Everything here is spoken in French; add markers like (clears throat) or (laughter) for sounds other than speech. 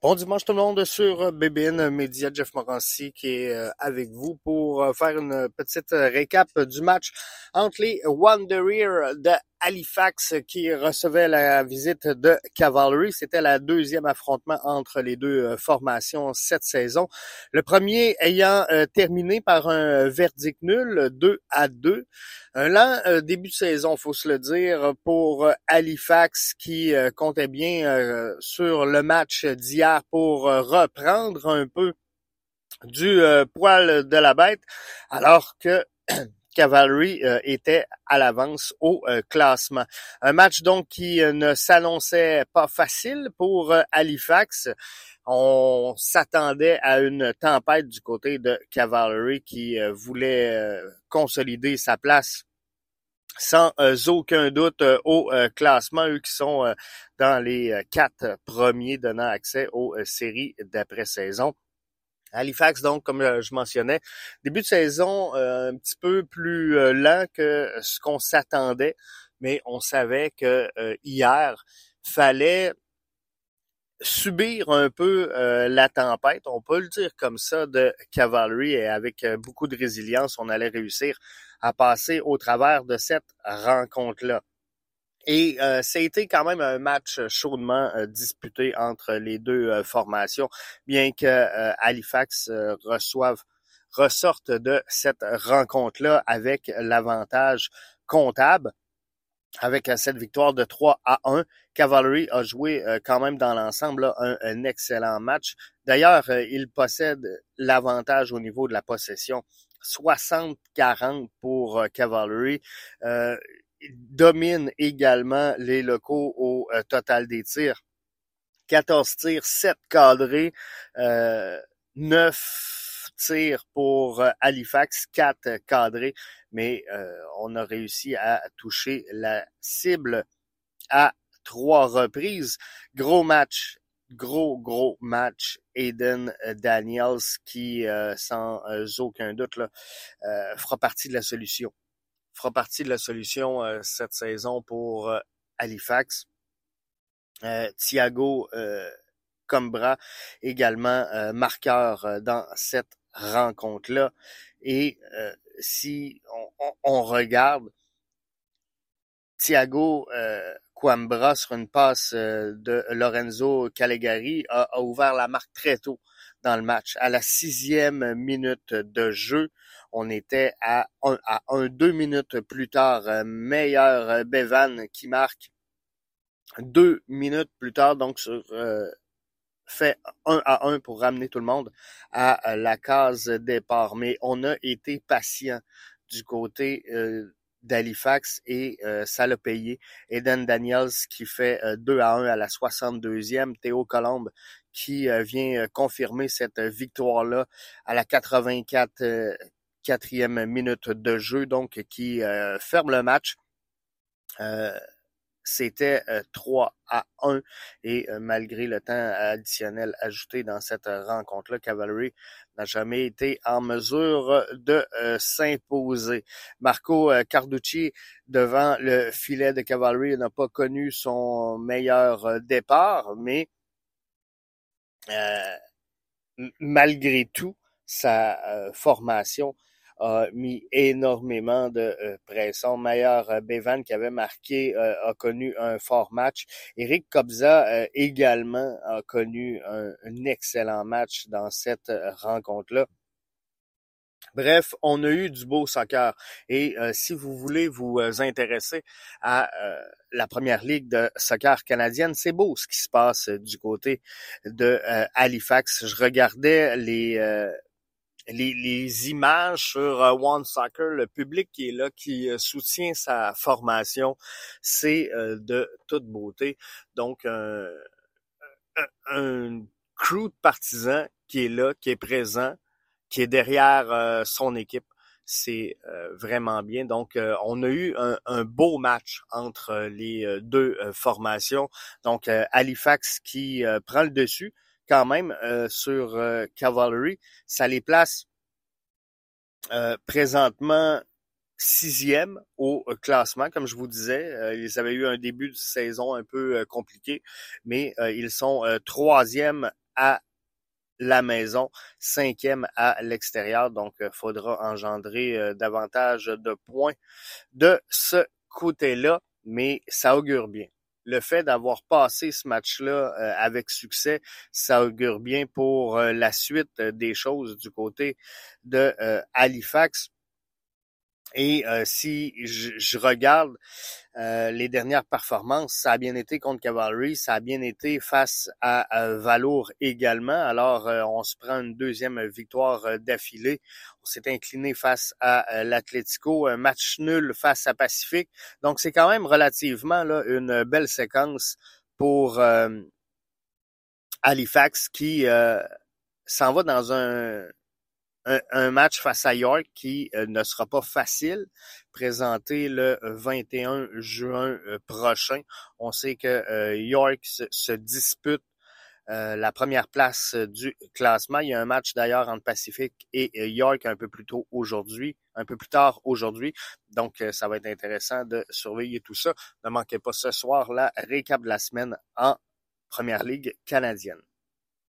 Bon dimanche tout le monde sur BBN Media, Jeff Morancy qui est euh, avec vous pour euh, faire une petite récap du match entre les Wanderers de Halifax qui recevait la visite de Cavalry. C'était la deuxième affrontement entre les deux euh, formations cette saison. Le premier ayant terminé par un verdict nul, 2 à 2. Un lent début de saison, faut se le dire, pour Halifax qui comptait bien sur le match d'hier pour euh, reprendre un peu du euh, poil de la bête, alors que (clears throat) Cavalry euh, était à l'avance au classement. Un match donc qui ne s'annonçait pas facile pour Halifax. On s'attendait à une tempête du côté de Cavalry qui voulait consolider sa place sans euh, aucun doute euh, au euh, classement, eux qui sont dans les quatre premiers donnant accès aux séries d'après-saison. Halifax, donc, comme je mentionnais, début de saison un petit peu plus lent que ce qu'on s'attendait, mais on savait que hier, fallait subir un peu la tempête, on peut le dire comme ça, de Cavalry et avec beaucoup de résilience, on allait réussir à passer au travers de cette rencontre-là. Et euh, été quand même un match chaudement euh, disputé entre les deux euh, formations, bien que Halifax reçoive ressorte de cette rencontre-là avec l'avantage comptable. Avec cette victoire de 3 à 1, Cavalry a joué quand même dans l'ensemble un, excellent match. D'ailleurs, il possède l'avantage au niveau de la possession 60-40 pour euh, Cavalry. Euh, domine également les locaux au euh, total des tirs. 14 tirs, 7 cadrés, euh, 9 tirs pour Halifax, 4 cadrés, mais on a réussi à toucher la cible à trois reprises. Gros match gros, gros match. Aiden euh, Daniels qui, euh, sans euh, aucun doute, là, fera partie de la solution. Fera partie de la solution cette saison pour Halifax. Thiago Combra, également marqueur dans cette rencontre-là. Et si on, on, regarde, Thiago Coimbra sur une passe euh, de Lorenzo Calegari a, ouvert la marque très tôt dans le match. À la sixième minute de jeu, on était à un, à un deux minutes plus tard. Euh, meilleur euh, Bevan qui marque deux minutes plus tard, donc fait un à un pour ramener tout le monde à la case départ. Mais on a été patient du côté d'Halifax et euh, ça l'a payé. Eden Daniels qui fait 2 euh, à 1 à la 62e. Théo Colombe qui euh, vient confirmer cette victoire-là à la 84 quatrième minute de jeu, donc qui ferme le match c'était 3 à 1 et malgré le temps additionnel ajouté dans cette rencontre-là, Cavalry n'a jamais été en mesure de s'imposer. Marco Carducci devant le filet de Cavalry n'a pas connu son meilleur départ, mais malgré tout, sa formation a mis énormément de euh, pression. Meilleur euh, Bevan qui avait marqué euh, a connu un fort match. Eric Kobza également a connu un, excellent match dans cette rencontre-là. Bref, on a eu du beau soccer. Et si vous voulez vous intéresser à la première ligue de soccer canadienne, c'est beau ce qui se passe du côté de Halifax. Je regardais les les, images sur euh, One Soccer, le public qui est là, qui euh, soutient sa formation, c'est euh, de toute beauté. Donc, un, un, crew de partisans qui est là, qui est présent, qui est derrière son équipe. C'est vraiment bien. Donc, on a eu un, un, beau match entre les deux formations. Donc, Halifax qui prend le dessus quand même euh, sur euh, Cavalry. Ça les place euh, présentement sixième au classement, comme je vous disais. ils avaient eu un début de saison un peu compliqué, mais ils sont troisième à la maison, cinquième à l'extérieur. Donc, faudra engendrer davantage de points de ce côté-là, mais ça augure bien le fait d'avoir passé ce match-là euh, avec succès, ça augure bien pour euh, la suite euh, des choses du côté de Halifax. Et si je, regarde les dernières performances, ça a bien été contre Cavalry, ça a bien été face à, Valour également. Alors, on se prend une deuxième victoire d'affilée. On s'est incliné face à l'Atlético, un match nul face à Pacifique. Donc, c'est quand même relativement là, une belle séquence pour Halifax qui s'en va dans un un, match face à York qui euh, ne sera pas facile, présenté le 21 juin euh, prochain. On sait que euh, York se, dispute la première place du classement. Il y a un match d'ailleurs entre Pacifique et York un peu plus tôt aujourd'hui, un peu plus tard aujourd'hui. Donc, ça va être intéressant de surveiller tout ça. Ne manquez pas ce soir la récap de la semaine en Première Ligue canadienne.